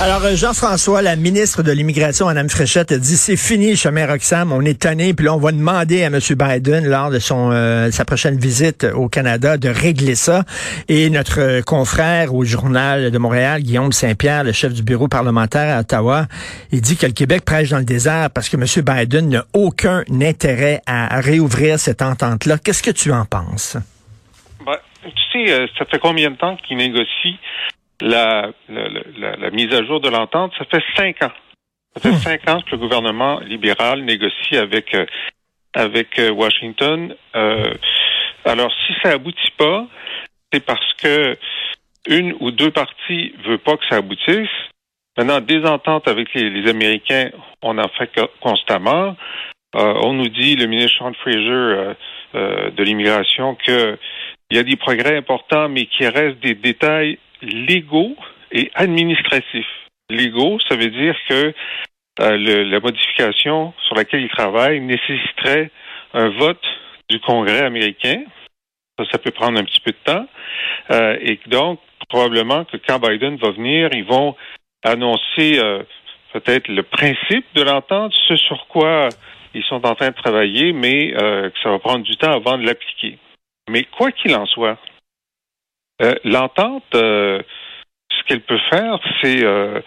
Alors, euh, Jean-François, la ministre de l'Immigration, Mme Fréchette, a dit c'est fini, chemin Roxham, on est tanné, puis là, on va demander à M. Biden, lors de son euh, sa prochaine visite au Canada, de régler ça. Et notre euh, confrère au Journal de Montréal, Guillaume Saint-Pierre, le chef du bureau parlementaire à Ottawa, il dit que le Québec prêche dans le désert parce que M. Biden n'a aucun intérêt à réouvrir cette entente-là. Qu'est-ce que tu en penses? Ben, tu sais, ça fait combien de temps qu'ils négocient la, la, la, la mise à jour de l'entente? Ça fait cinq ans. Ça fait cinq ans que le gouvernement libéral négocie avec euh, avec euh, Washington. Euh, alors, si ça aboutit pas, c'est parce que une ou deux parties veut pas que ça aboutisse. Maintenant, des ententes avec les, les Américains, on en fait co- constamment. Euh, on nous dit, le ministre Sean Fraser euh, euh, de l'immigration, que il y a des progrès importants, mais qu'il reste des détails légaux et administratifs. Légaux, ça veut dire que euh, la modification sur laquelle il travaille nécessiterait un vote du Congrès américain. Ça, ça peut prendre un petit peu de temps. Euh, et donc, probablement que quand Biden va venir, ils vont annoncer euh, peut-être le principe de l'entente, ce sur quoi ils sont en train de travailler, mais que ça va prendre du temps avant de l'appliquer. Mais quoi qu'il en soit, euh, l'entente, euh, ce qu'elle peut faire, c'est euh,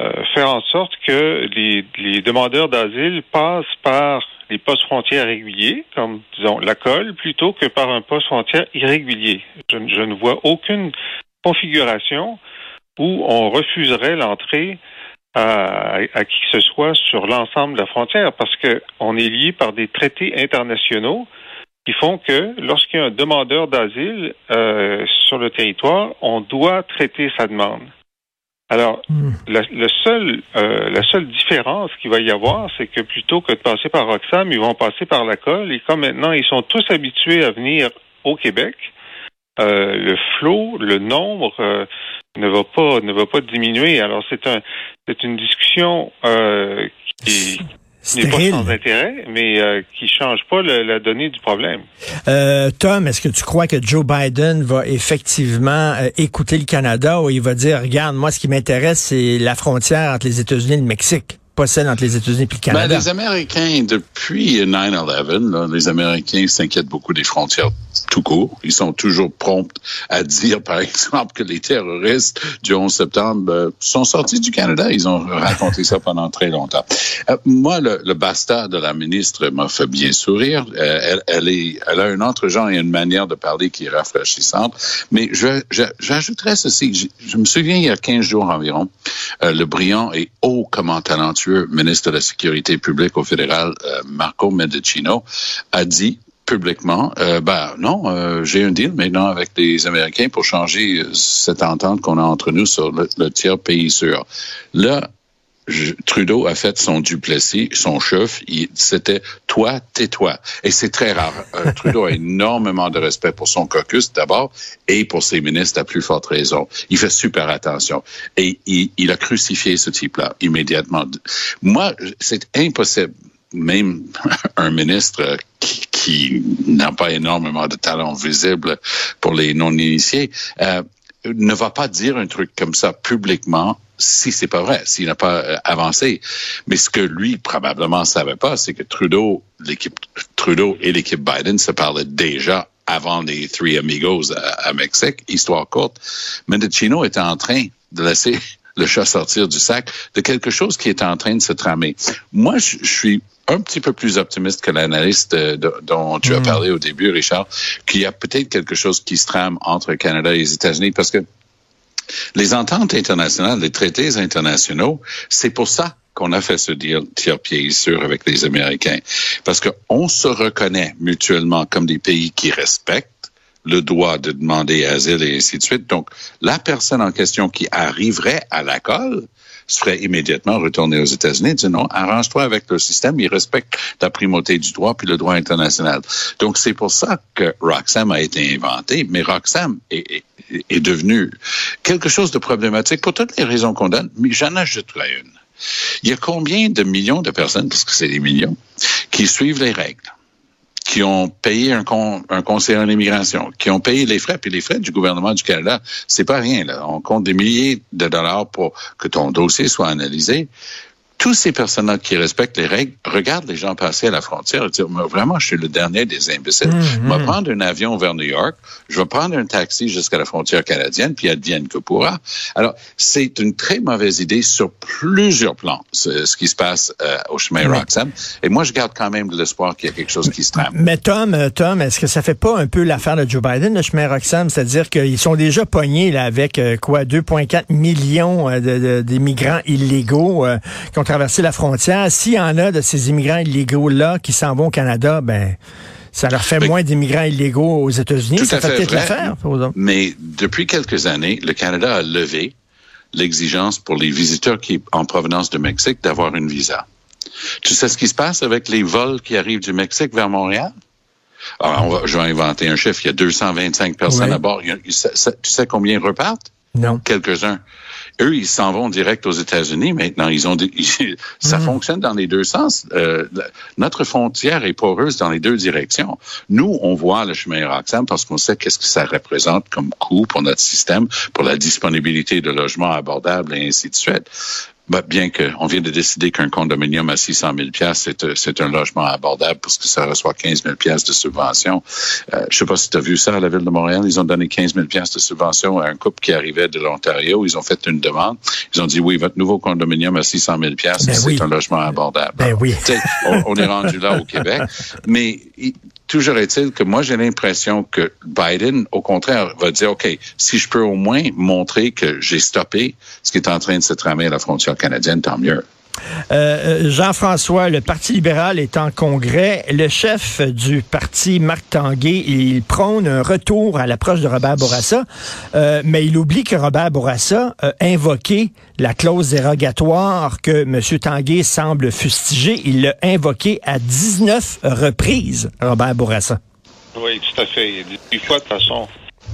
euh, faire en sorte que les, les demandeurs d'asile passent par les postes frontières réguliers, comme disons la colle, plutôt que par un poste frontière irrégulier. Je, ne- je ne vois aucune configuration où on refuserait l'entrée à, à qui que ce soit sur l'ensemble de la frontière, parce que on est lié par des traités internationaux qui font que lorsqu'il y a un demandeur d'asile euh, sur le territoire, on doit traiter sa demande. Alors, la, le seul, euh, la seule différence qu'il va y avoir, c'est que plutôt que de passer par Roxham, ils vont passer par la colle. Et comme maintenant, ils sont tous habitués à venir au Québec, euh, le flot, le nombre euh, ne va pas ne va pas diminuer. Alors, c'est un c'est une discussion euh, qui n'est pas Stérile. sans intérêt, mais euh, qui change pas le- la donnée du problème. Euh, Tom, est-ce que tu crois que Joe Biden va effectivement euh, écouter le Canada ou il va dire, regarde, moi, ce qui m'intéresse, c'est la frontière entre les États-Unis et le Mexique, pas celle entre les États-Unis et le Ben, les Américains, depuis 9-11, là, les Américains s'inquiètent beaucoup des frontières tout court. Ils sont toujours prompts à dire, par exemple, que les terroristes du 11 septembre euh, sont sortis du Canada. Ils ont raconté ça pendant très longtemps. Euh, moi, le, le basta de la ministre m'a fait bien sourire. Euh, elle, elle, est, elle a un entre-genre et une manière de parler qui est rafraîchissante. Mais je, je, j'ajouterais ceci. Je, je me souviens, il y a 15 jours environ, le brillant et haut comment talentueux ministre de la Sécurité publique au fédéral, euh, Marco Mendicino, a dit publiquement, euh, ben non, euh, j'ai un deal maintenant avec les Américains pour changer cette entente qu'on a entre nous sur le, le tiers pays sûr. Là, je- Trudeau a fait son Duplessis, son chef, c'était toi, tais-toi. Et c'est très rare. Euh, Trudeau a énormément de respect pour son caucus d'abord et pour ses ministres à plus forte raison. Il fait super attention. Et il, il a crucifié ce type-là immédiatement. Moi, c'est impossible. Même un ministre qui, qui n'a pas énormément de talent visible pour les non-initiés, euh, ne va pas dire un truc comme ça publiquement si c'est pas vrai, s'il n'a pas euh, avancé. Mais ce que lui probablement savait pas, c'est que Trudeau, l'équipe Trudeau et l'équipe Biden se parlaient déjà avant les Three Amigos à, Mexique, histoire courte. Mendocino était en train de laisser le chat sortir du sac de quelque chose qui est en train de se tramer. Moi, je, suis un petit peu plus optimiste que l'analyste euh, dont tu as parlé au début, Richard, qu'il y a peut-être quelque chose qui se trame entre le Canada et les États-Unis parce que les ententes internationales, les traités internationaux, c'est pour ça qu'on a fait ce deal tiers-pied sûr avec les Américains. Parce qu'on se reconnaît mutuellement comme des pays qui respectent le droit de demander asile et ainsi de suite. Donc, la personne en question qui arriverait à la colle serait immédiatement retournée aux États-Unis et non, arrange-toi avec le système, il respecte la primauté du droit puis le droit international. Donc, c'est pour ça que Roxham a été inventé, mais Roxham est, est, devenu quelque chose de problématique pour toutes les raisons qu'on donne, mais j'en ajouterai une. Il y a combien de millions de personnes, parce que c'est des millions, qui suivent les règles? Qui ont payé un, un conseiller en immigration, qui ont payé les frais, puis les frais du gouvernement du Canada, c'est pas rien. Là. On compte des milliers de dollars pour que ton dossier soit analysé tous ces personnes-là qui respectent les règles regardent les gens passer à la frontière et disent vraiment, je suis le dernier des imbéciles. Je vais prendre un avion vers New York, je vais prendre un taxi jusqu'à la frontière canadienne, puis advienne que pourra. Alors, c'est une très mauvaise idée sur plusieurs plans, ce, qui se passe euh, au chemin Roxham. Et moi, je garde quand même de l'espoir qu'il y a quelque chose qui se trame. Mais Tom, euh, Tom, est-ce que ça fait pas un peu l'affaire de Joe Biden, le chemin Roxham? C'est-à-dire qu'ils sont déjà pognés là, avec euh, quoi 2,4 millions d'immigrants illégaux qui ont traverser la frontière, s'il y en a de ces immigrants illégaux-là qui s'en vont au Canada, ben ça leur fait moins d'immigrants illégaux aux États-Unis. Ça fait, peut-être l'affaire. Mais depuis quelques années, le Canada a levé l'exigence pour les visiteurs qui en provenance du Mexique d'avoir une visa. Tu sais ce qui se passe avec les vols qui arrivent du Mexique vers Montréal? Alors, on va, je vais inventer un chiffre. Il y a 225 personnes à bord. tu sais combien repartent? Non. Quelques-uns. Eux, ils s'en vont direct aux États-Unis maintenant. Ils ont ça mm. fonctionne dans les deux sens. Euh, notre frontière est poreuse dans les deux directions. Nous, on voit le chemin Roxham parce qu'on sait qu'est-ce que ça représente comme coût pour notre système, pour la disponibilité de logements abordables et ainsi de suite. Ben, bien qu'on vient de décider qu'un condominium à 600 000 c'est, euh, c'est un logement abordable parce que ça reçoit 15 000 de subvention. Euh, je sais pas si tu as vu ça à la Ville de Montréal. Ils ont donné 15 000 de subvention à un couple qui arrivait de l'Ontario. Ils ont fait une demande. Ils ont dit, oui, votre nouveau condominium à 600 000 ben c'est un logement abordable. Ben oui. on, on, est rendu là au Québec. Mais toujours est-il que moi, j'ai l'impression que Biden, au contraire, va dire, OK, si je peux au moins montrer que j'ai stoppé ce qui est en train de se tramer à la frontière canadienne, tant mieux. Euh, euh, Jean-François, le Parti libéral est en congrès. Le chef du parti, Marc Tanguay, il prône un retour à l'approche de Robert Bourassa, euh, mais il oublie que Robert Bourassa a invoqué la clause dérogatoire que M. Tanguay semble fustiger. Il l'a invoqué à 19 reprises, Robert Bourassa. Oui, tout à fait. Fois de façon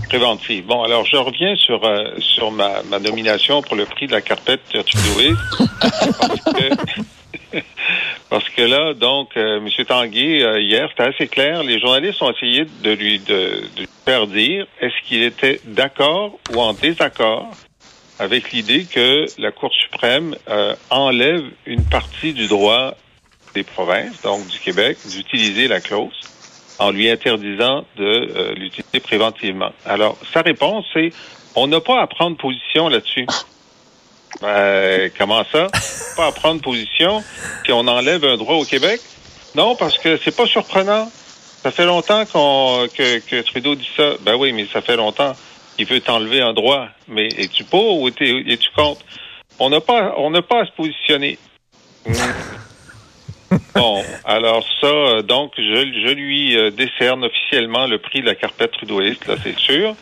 préventive. Bon, alors je reviens sur euh, sur ma, ma, nomination pour le prix de la carpette Trudeau. parce, que, parce que là, donc, euh, M. Tanguy, euh, hier, c'était assez clair. Les journalistes ont essayé de lui, de, de faire dire est-ce qu'il était d'accord ou en désaccord avec l'idée que la Cour suprême enlève une partie du droit des provinces, donc du Québec, d'utiliser la clause en lui interdisant de euh, l'utiliser préventivement. Alors, sa réponse, c'est on n'a pas à prendre position là-dessus. Ben, comment ça? Pas à prendre position si on enlève un droit au Québec? Non, parce que c'est pas surprenant. Ça fait longtemps qu'on que, que Trudeau dit ça. Ben oui, mais ça fait longtemps qu'il veut t'enlever un droit. Mais es-tu pour ou es-tu contre? On n'a pas, on n'a pas à se positionner. Bon, alors ça, euh, donc, je, je lui euh, décerne officiellement le prix de la carpette trudeauiste, là, c'est sûr.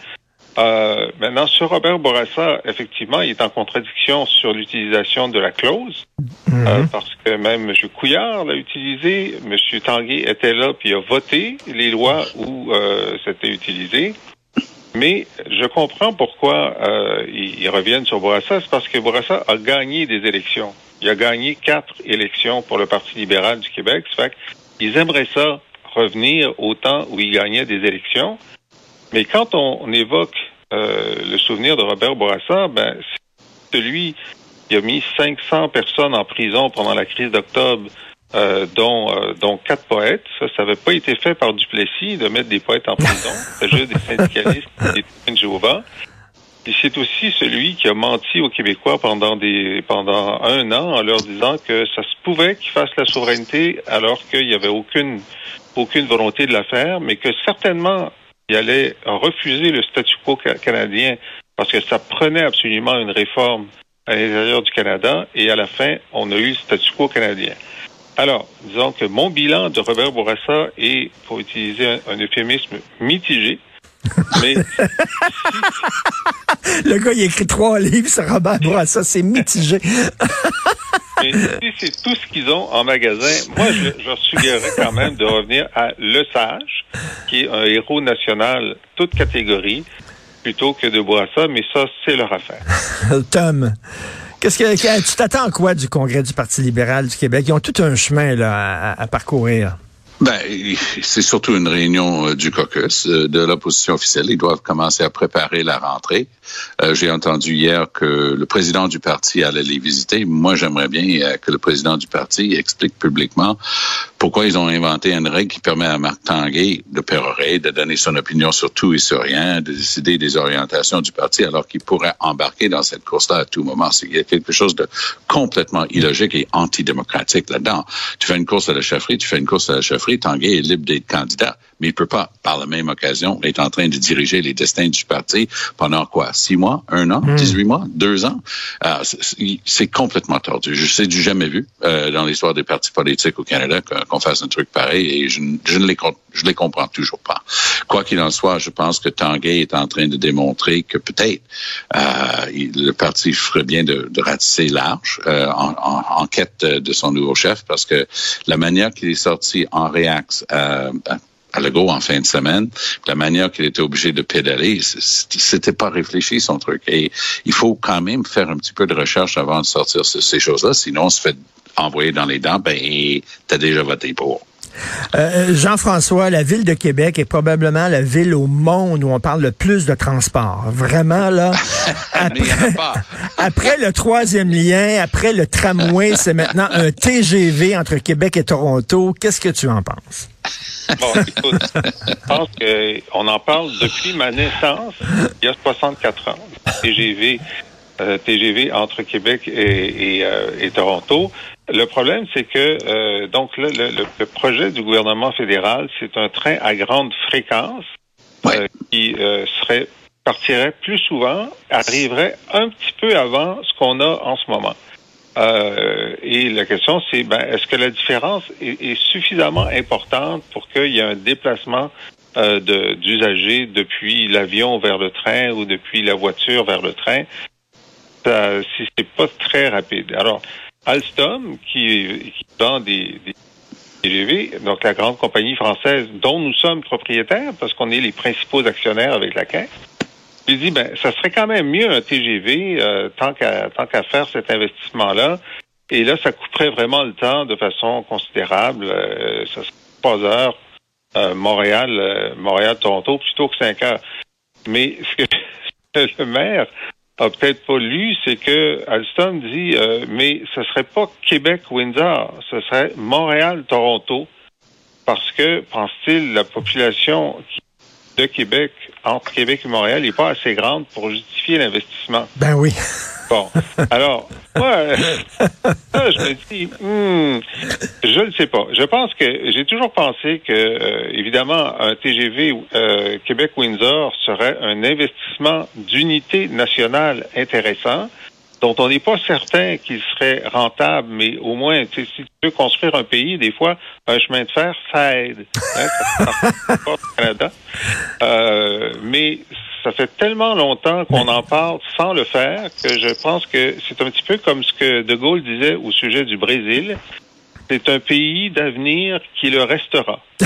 Euh, maintenant, sur Robert Bourassa, effectivement, il est en contradiction sur l'utilisation de la clause, mhm. euh, parce que même M. Couillard l'a utilisé, M. Tanguay était là, puis a voté les lois où euh, c'était utilisé. Mais je comprends pourquoi euh, ils, reviennent sur Bourassa, c'est parce que Bourassa a gagné des élections. Il a gagné quatre élections pour le Parti libéral du Québec. Fait qu'ils aimeraient ça revenir au temps où il gagnait des élections. Mais quand on, évoque euh, le souvenir de Robert Bourassa, ben, c'est celui qui a mis 500 personnes en prison pendant la crise d'octobre, euh, dont, euh, dont quatre poètes. Ça, ça n'avait pas été fait par Duplessis de mettre des poètes en prison. C'est juste des syndicalistes et des de Jéhovah. Et c'est aussi celui qui a menti aux Québécois pendant des pendant un an en leur disant que ça se pouvait qu'ils fassent la souveraineté alors qu'il n'y avait aucune aucune volonté de la faire, mais que certainement il allait refuser le statu quo ca- canadien parce que ça prenait absolument une réforme à l'intérieur du Canada et à la fin, on a eu le statu quo canadien. Alors, disons que mon bilan de Robert Bourassa est, pour utiliser un, un euphémisme, mitigé. Mais Le gars, il écrit trois livres sur Robert Bourassa, c'est mitigé. Mais si c'est tout ce qu'ils ont en magasin, moi, je, je suggérerais quand même de revenir à Le Sage, qui est un héros national, toute catégorie, plutôt que de Bourassa, mais ça, c'est leur affaire. Tom, qu'est-ce que, tu t'attends quoi du Congrès du Parti libéral du Québec? Ils ont tout un chemin à parcourir. Ben, c'est surtout une réunion euh, du caucus euh, de l'opposition officielle. Ils doivent commencer à préparer la rentrée. Euh, J'ai entendu hier que le président du parti allait les visiter. Moi, j'aimerais bien que le président du parti explique publiquement pourquoi ils ont inventé une règle qui permet à Marc Tanguay de pérorer, de donner son opinion sur tout et sur rien, de décider des orientations du parti, alors qu'il pourrait embarquer dans cette course-là à tout moment. Il y a quelque chose de complètement illogique et antidémocratique là-dedans. Tu fais une course à la chefferie, tu fais une course à la chefferie, Tanguay est libre d'être candidat, mais il peut pas, par la même occasion, être en train de diriger les destins du parti pendant quoi? Six mois? Un an? Dix-huit mois? Deux ans? Euh, c'est- complètement tordu. Je sais du jamais vu euh, dans l'histoire des partis politiques au Canada qu'on fasse un truc pareil et je, ne- je ne les, je les comprends toujours pas. Quoi qu'il en soit, je pense que Tanguay est en train de démontrer que peut-être euh, le parti ferait bien de, de ratisser large euh, en, en, en quête de, son nouveau chef parce que la manière qu'il est sorti en réax euh, à en fin de semaine, la manière qu'il était obligé de pédaler, c'était pas réfléchi son truc. Et il faut quand même faire un petit peu de recherche avant de sortir ce- ces choses-là, sinon on se fait envoyer dans les dents, ben t'as déjà voté pour. Euh, Jean-François, la ville de Québec est probablement la ville au monde où on parle le plus de transport. Vraiment, là. Mais il y en a pas. Après le troisième lien, après le tramway, c'est maintenant un TGV entre Québec et Toronto. Qu'est-ce que tu en penses? Bon, écoute, je pense qu'on en parle depuis ma naissance, il y a 64 ans. TGV, euh, TGV entre Québec et, et, euh, et Toronto. Le problème, c'est que euh, donc le, le- le projet du gouvernement fédéral, c'est un train à grande fréquence Ouais. euh, qui euh, serait partirait plus souvent, arriverait un petit peu avant ce qu'on a en ce moment. Euh, et la question, c'est ben, est-ce que la différence est, est suffisamment importante pour qu'il y ait un déplacement euh, de- d'usagers depuis l'avion vers le train ou depuis la voiture vers le train? Ça, si c'est pas très rapide. Alors, Alstom, qui, qui vend des, des TGV, donc la grande compagnie française dont nous sommes propriétaires, parce qu'on est les principaux actionnaires avec la Caisse, il dit ben ça serait quand même mieux un TGV euh, tant qu'à faire cet investissement là. Et là, ça couperait vraiment le temps de façon considérable. Euh, ça serait trois heures euh, Montréal, euh, Montréal Toronto plutôt que cinq heures. Mais ce que le maire a peut-être pas lu, c'est que Alstom dit euh, mais ce serait pas Québec Windsor, ce serait Montréal Toronto parce que pense-t-il la population de Québec, entre Québec et Montréal, n'est pas assez grande pour justifier l'investissement. Ben oui. Bon, alors, moi, là, je me dis, hmm, je ne sais pas. Je pense que j'ai toujours pensé que, euh, évidemment, un TGV euh, Québec-Windsor serait un investissement d'unité nationale intéressant dont on n'est pas certain qu'il serait rentable, mais au moins, si tu veux construire un pays, des fois, un chemin de fer, ça aide. Hein, ça pas au Canada. Euh, mais ça fait tellement longtemps qu'on en parle sans le faire que je pense que c'est un petit peu comme ce que De Gaulle disait au sujet du Brésil. C'est un pays d'avenir qui le restera.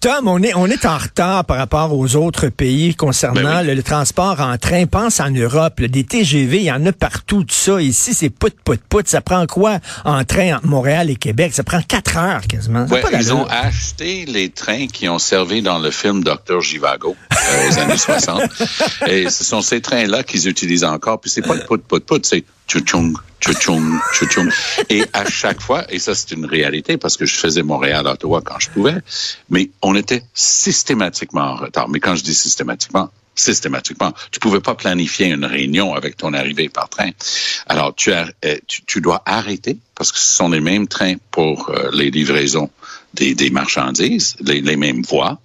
Tom, on est, on est en retard par rapport aux autres pays concernant Ben oui. le, le transport en train. Pense en Europe, là, des TGV, il y en a partout, tout ça. Ici, c'est pout, pout, pout. Ça prend quoi en train entre Montréal et Québec? Ça prend quatre heures quasiment. Ouais, ils ont acheté les trains qui ont servi dans le film Docteur Givago euh, aux années 60. Et ce sont ces trains-là qu'ils utilisent encore. Puis c'est pas le pout pout pout, c'est tchou-tchoung, tchou-tchoung. Et à chaque fois, et ça c'est une réalité parce que je faisais Montréal-Ottawa quand je pouvais, mais on était systématiquement en retard. Mais quand je dis systématiquement, systématiquement. Tu pouvais pas planifier une réunion avec ton arrivée par train. Alors, tu, euh, dois arrêter parce que ce sont les mêmes trains pour euh, les livraisons des, marchandises, les mêmes voies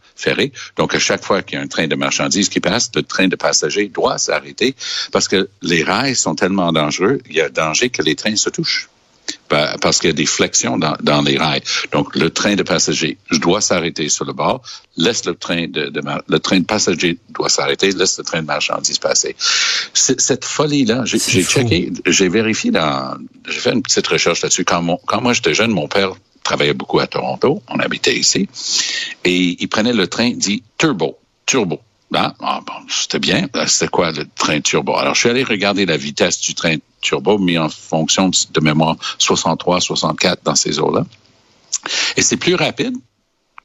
Donc, à chaque fois qu'il y a un train de marchandises qui passe, le train de passagers doit s'arrêter parce que les rails sont tellement dangereux, il y a danger que les trains se touchent Pa- parce qu'il y a des flexions dans, dans les rails. Donc, le train de passagers doit s'arrêter sur le bord, laisse le train de, de le train de passagers doit s'arrêter, laisse le train de marchandises passer. Cette folie-là, j'ai checké, j'ai vérifié dans, j'ai fait une petite recherche là-dessus. Quand, mon, quand moi j'étais jeune, mon père travaillait beaucoup à Toronto, on habitait ici, et il prenait le train dit turbo, turbo. Ah, ah, bon, c'était bien. Euh, C'était quoi le train turbo? Alors, je suis allé regarder la vitesse du train turbo mis en fonction de, de mémoire 63, 64 dans ces eaux-là. Et c'est plus rapide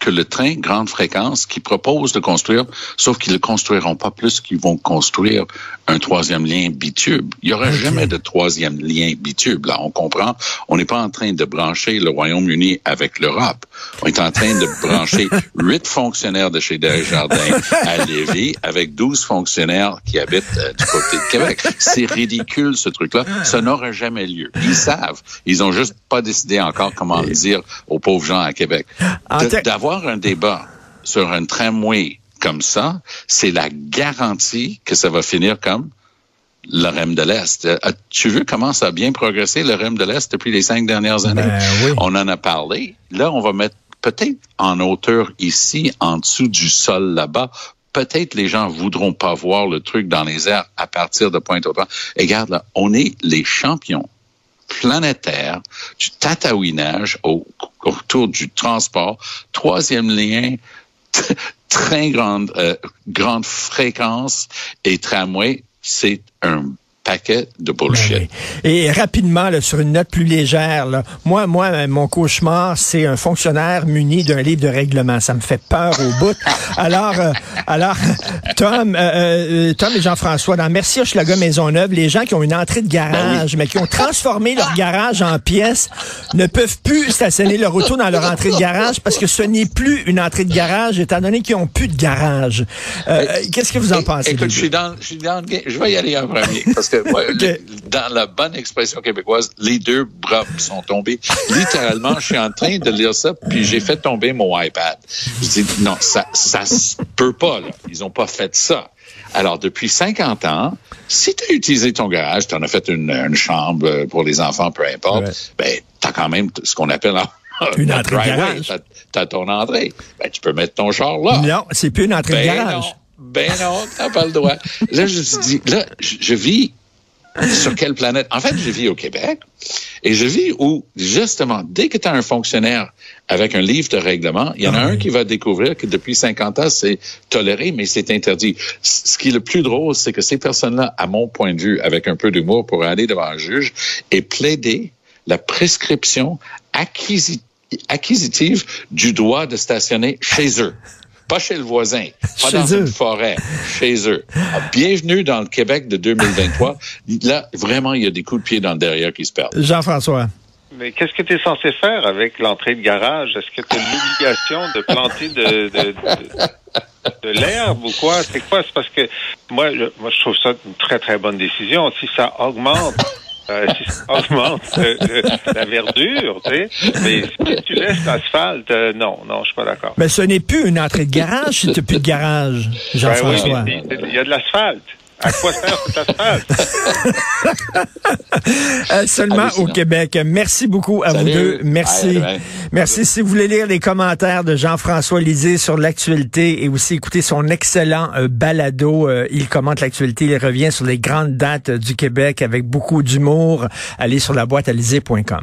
que le train grande fréquence qui propose de construire, sauf qu'ils ne le construiront pas plus qu'ils vont construire un troisième lien bitube. Il n'y aura jamais de troisième lien bitube. Là, on comprend. On n'est pas en train de brancher le Royaume-Uni avec l'Europe. On est en train de brancher huit fonctionnaires de chez Desjardins à Lévis avec 12 fonctionnaires qui habitent euh, du côté de Québec. C'est ridicule, ce truc-là. Ça n'aura jamais lieu. Ils savent. Ils ont juste pas décidé encore comment le dire aux pauvres gens à Québec. D'avoir un débat sur un tramway comme ça, c'est la garantie que ça va finir comme le REM de l'Est. Euh, Tu veux comment ça a bien progressé, le REM de l'Est, depuis les cinq dernières années? Ben oui. On en a parlé. Là, on va mettre peut-être en hauteur ici, en dessous du sol là-bas. Peut-être les gens voudront pas voir le truc dans les airs à partir de Pointe-au-Tremble. Et regarde là, on est les champions planétaires du tatouinage au, autour du transport. Troisième lien, très grande, euh, grande fréquence et tramway, c'est un paquet de bullshit. Ben oui. Et rapidement, là, sur une note plus légère, là, moi, moi, euh, mon cauchemar, c'est un fonctionnaire muni d'un livre de règlement. Ça me fait peur au bout. Alors, euh, alors, Tom, euh, euh, Tom et Jean-François, dans Merci Hochelaga Maisonneuve, les gens qui ont une entrée de garage, mais qui ont transformé leur garage en pièce, ne peuvent plus stationner leur auto dans leur entrée de garage parce que ce n'est plus une entrée de garage, étant donné qu'ils ont plus de garage. Euh, Qu'est-ce que vous en pensez? Écoute, je suis dans, je suis dans. Je vais y aller en premier parce que ouais, le- dans la bonne expression québécoise, les deux bras sont tombés. Littéralement, je suis en train de lire ça, puis j'ai fait tomber mon iPad. Je dis non, ça, ça se peut pas. Là. Ils ont pas fait ça. Alors, depuis 50 ans, si tu as utilisé ton garage, tu en as fait une, une chambre pour les enfants, peu importe, Ouais. ben, tu as quand même ce qu'on appelle un Une un entrée de garage. T'as- T'as ton entrée. Ben, tu peux mettre ton char là. Non, c'est plus une entrée de Ben garage. non, ben non, t'as pas le droit. Là, je me suis dit, là, je vis sur quelle planète? En fait, je vis au Québec et je vis où, justement, dès que tu as un fonctionnaire avec un livre de règlement, il y en a Ah un qui va découvrir que depuis 50 ans, c'est toléré, mais c'est interdit. Ce qui est le plus drôle, c'est que ces personnes-là, à mon point de vue, avec un peu d'humour, pour aller devant un juge et plaider la prescription acquisi- acquisitive du droit de stationner chez eux. Pas chez le voisin, pas Chez dans eux. une forêt, chez eux. Ah, Bienvenue dans le Québec de 2023. Là, vraiment, il y a des coups de pied dans le derrière qui se perdent. Jean-François. Mais qu'est-ce que tu es censé faire avec l'entrée de garage? Est-ce que tu as l'obligation de planter de, de, de, de l'herbe ou quoi? C'est quoi? C'est parce que moi, je, moi, je trouve ça une très, très bonne décision. Si ça augmente euh, si ça augmente euh, euh, la verdure, tu sais. Mais si tu laisses l'asphalte, euh, non, non, je suis pas d'accord. Mais ce n'est plus une entrée de garage si tu n'as plus de garage, Ben oui, Jean-François. il y a de l'asphalte. À quoi sert cet asphalte? Euh, seulement au Québec. Merci beaucoup à Salut. vous deux. Merci. Merci. Si vous voulez lire les commentaires de Jean-François Lisée sur l'actualité et aussi écouter son excellent euh, balado, euh, il commente l'actualité, il revient sur les grandes dates du Québec avec beaucoup d'humour. Allez sur la boîte à